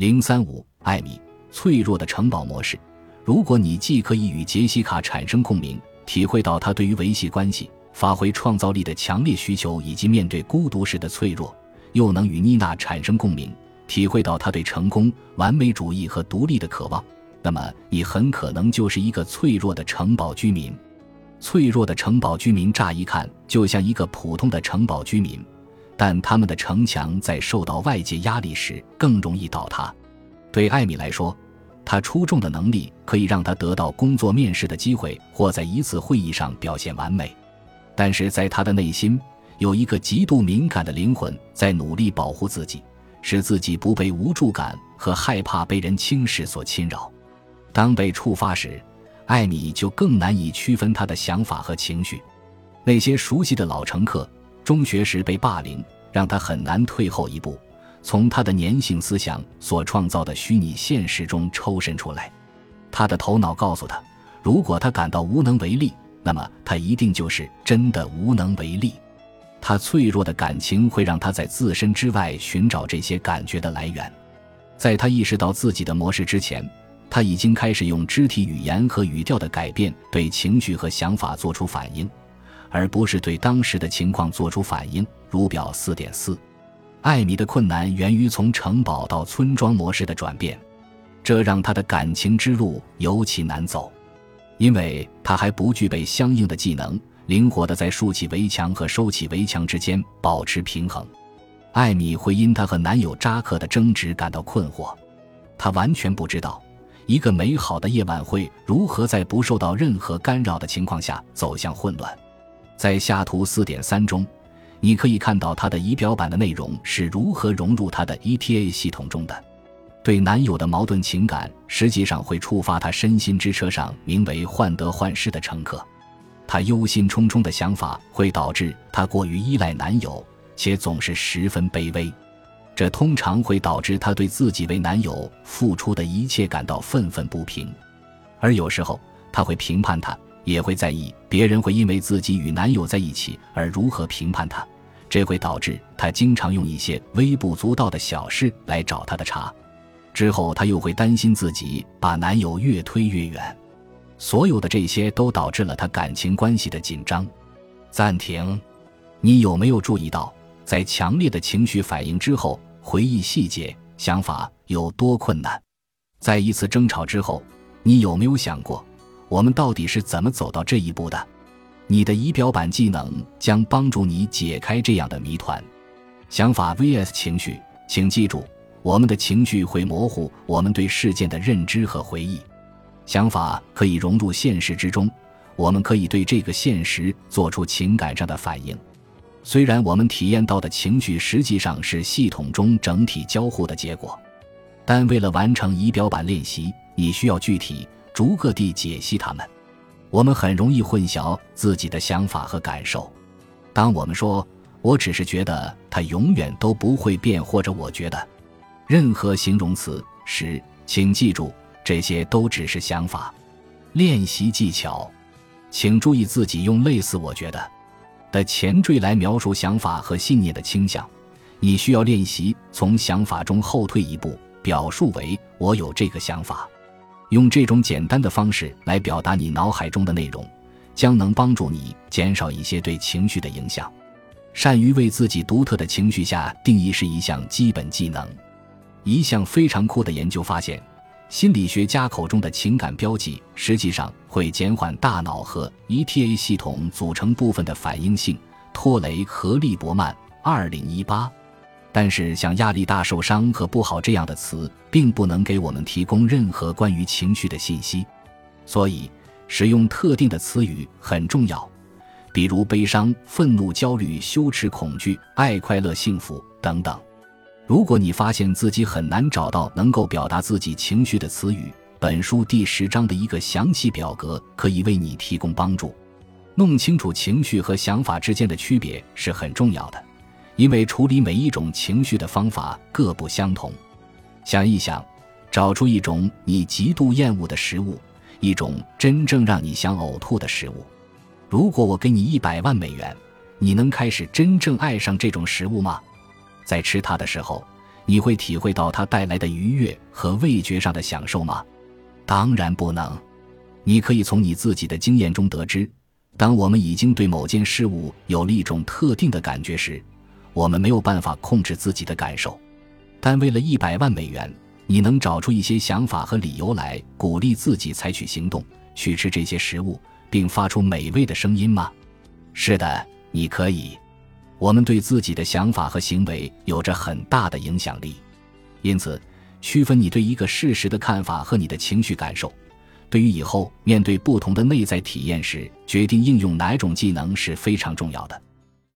零三五，艾米，脆弱的城堡模式。如果你既可以与杰西卡产生共鸣，体会到她对于维系关系、发挥创造力的强烈需求，以及面对孤独时的脆弱，又能与妮娜产生共鸣，体会到她对成功、完美主义和独立的渴望，那么你很可能就是一个脆弱的城堡居民。脆弱的城堡居民乍一看就像一个普通的城堡居民，但他们的城墙在受到外界压力时更容易倒塌。对艾米来说，他出众的能力可以让他得到工作面试的机会，或在一次会议上表现完美。但是在他的内心，有一个极度敏感的灵魂在努力保护自己，使自己不被无助感和害怕被人轻视所侵扰。当被触发时，艾米就更难以区分他的想法和情绪。那些熟悉的老乘客，中学时被霸凌，让他很难退后一步，从他的粘性思想所创造的虚拟现实中抽身出来。他的头脑告诉他，如果他感到无能为力，那么他一定就是真的无能为力。他脆弱的感情会让他在自身之外寻找这些感觉的来源。在他意识到自己的模式之前。他已经开始用肢体语言和语调的改变对情绪和想法做出反应，而不是对当时的情况做出反应。如表四点四，艾米的困难源于从城堡到村庄模式的转变，这让他的感情之路尤其难走，因为他还不具备相应的技能，灵活的在竖起围墙和收起围墙之间保持平衡。艾米会因她和男友扎克的争执感到困惑，她完全不知道。一个美好的夜晚会如何在不受到任何干扰的情况下走向混乱？在下图四点三中，你可以看到它的仪表板的内容是如何融入它的 ETA 系统中的。对男友的矛盾情感实际上会触发他身心之车上名为患得患失的乘客。他忧心忡忡的想法会导致他过于依赖男友，且总是十分卑微。这通常会导致她对自己为男友付出的一切感到愤愤不平，而有时候她会评判他，也会在意别人会因为自己与男友在一起而如何评判他。这会导致她经常用一些微不足道的小事来找他的茬，之后她又会担心自己把男友越推越远。所有的这些都导致了她感情关系的紧张。暂停，你有没有注意到，在强烈的情绪反应之后？回忆细节，想法有多困难？在一次争吵之后，你有没有想过，我们到底是怎么走到这一步的？你的仪表板技能将帮助你解开这样的谜团。想法 vs 情绪，请记住，我们的情绪会模糊我们对事件的认知和回忆。想法可以融入现实之中，我们可以对这个现实做出情感上的反应。虽然我们体验到的情绪实际上是系统中整体交互的结果，但为了完成仪表板练习，你需要具体、逐个地解析它们。我们很容易混淆自己的想法和感受。当我们说“我只是觉得它永远都不会变”或者“我觉得”任何形容词时，请记住，这些都只是想法。练习技巧，请注意自己用类似“我觉得”。的前缀来描述想法和信念的倾向，你需要练习从想法中后退一步，表述为“我有这个想法”。用这种简单的方式来表达你脑海中的内容，将能帮助你减少一些对情绪的影响。善于为自己独特的情绪下定义是一项基本技能。一项非常酷的研究发现。心理学家口中的情感标记，实际上会减缓大脑和 ETA 系统组成部分的反应性。托雷和利伯曼，二零一八。但是，像压力大、受伤和不好这样的词，并不能给我们提供任何关于情绪的信息。所以，使用特定的词语很重要，比如悲伤、愤怒、焦虑、羞耻、恐惧、爱、快乐、幸福等等。如果你发现自己很难找到能够表达自己情绪的词语，本书第十章的一个详细表格可以为你提供帮助。弄清楚情绪和想法之间的区别是很重要的，因为处理每一种情绪的方法各不相同。想一想，找出一种你极度厌恶的食物，一种真正让你想呕吐的食物。如果我给你一百万美元，你能开始真正爱上这种食物吗？在吃它的时候，你会体会到它带来的愉悦和味觉上的享受吗？当然不能。你可以从你自己的经验中得知，当我们已经对某件事物有了一种特定的感觉时，我们没有办法控制自己的感受。但为了一百万美元，你能找出一些想法和理由来鼓励自己采取行动，去吃这些食物，并发出美味的声音吗？是的，你可以。我们对自己的想法和行为有着很大的影响力，因此，区分你对一个事实的看法和你的情绪感受，对于以后面对不同的内在体验时决定应用哪种技能是非常重要的。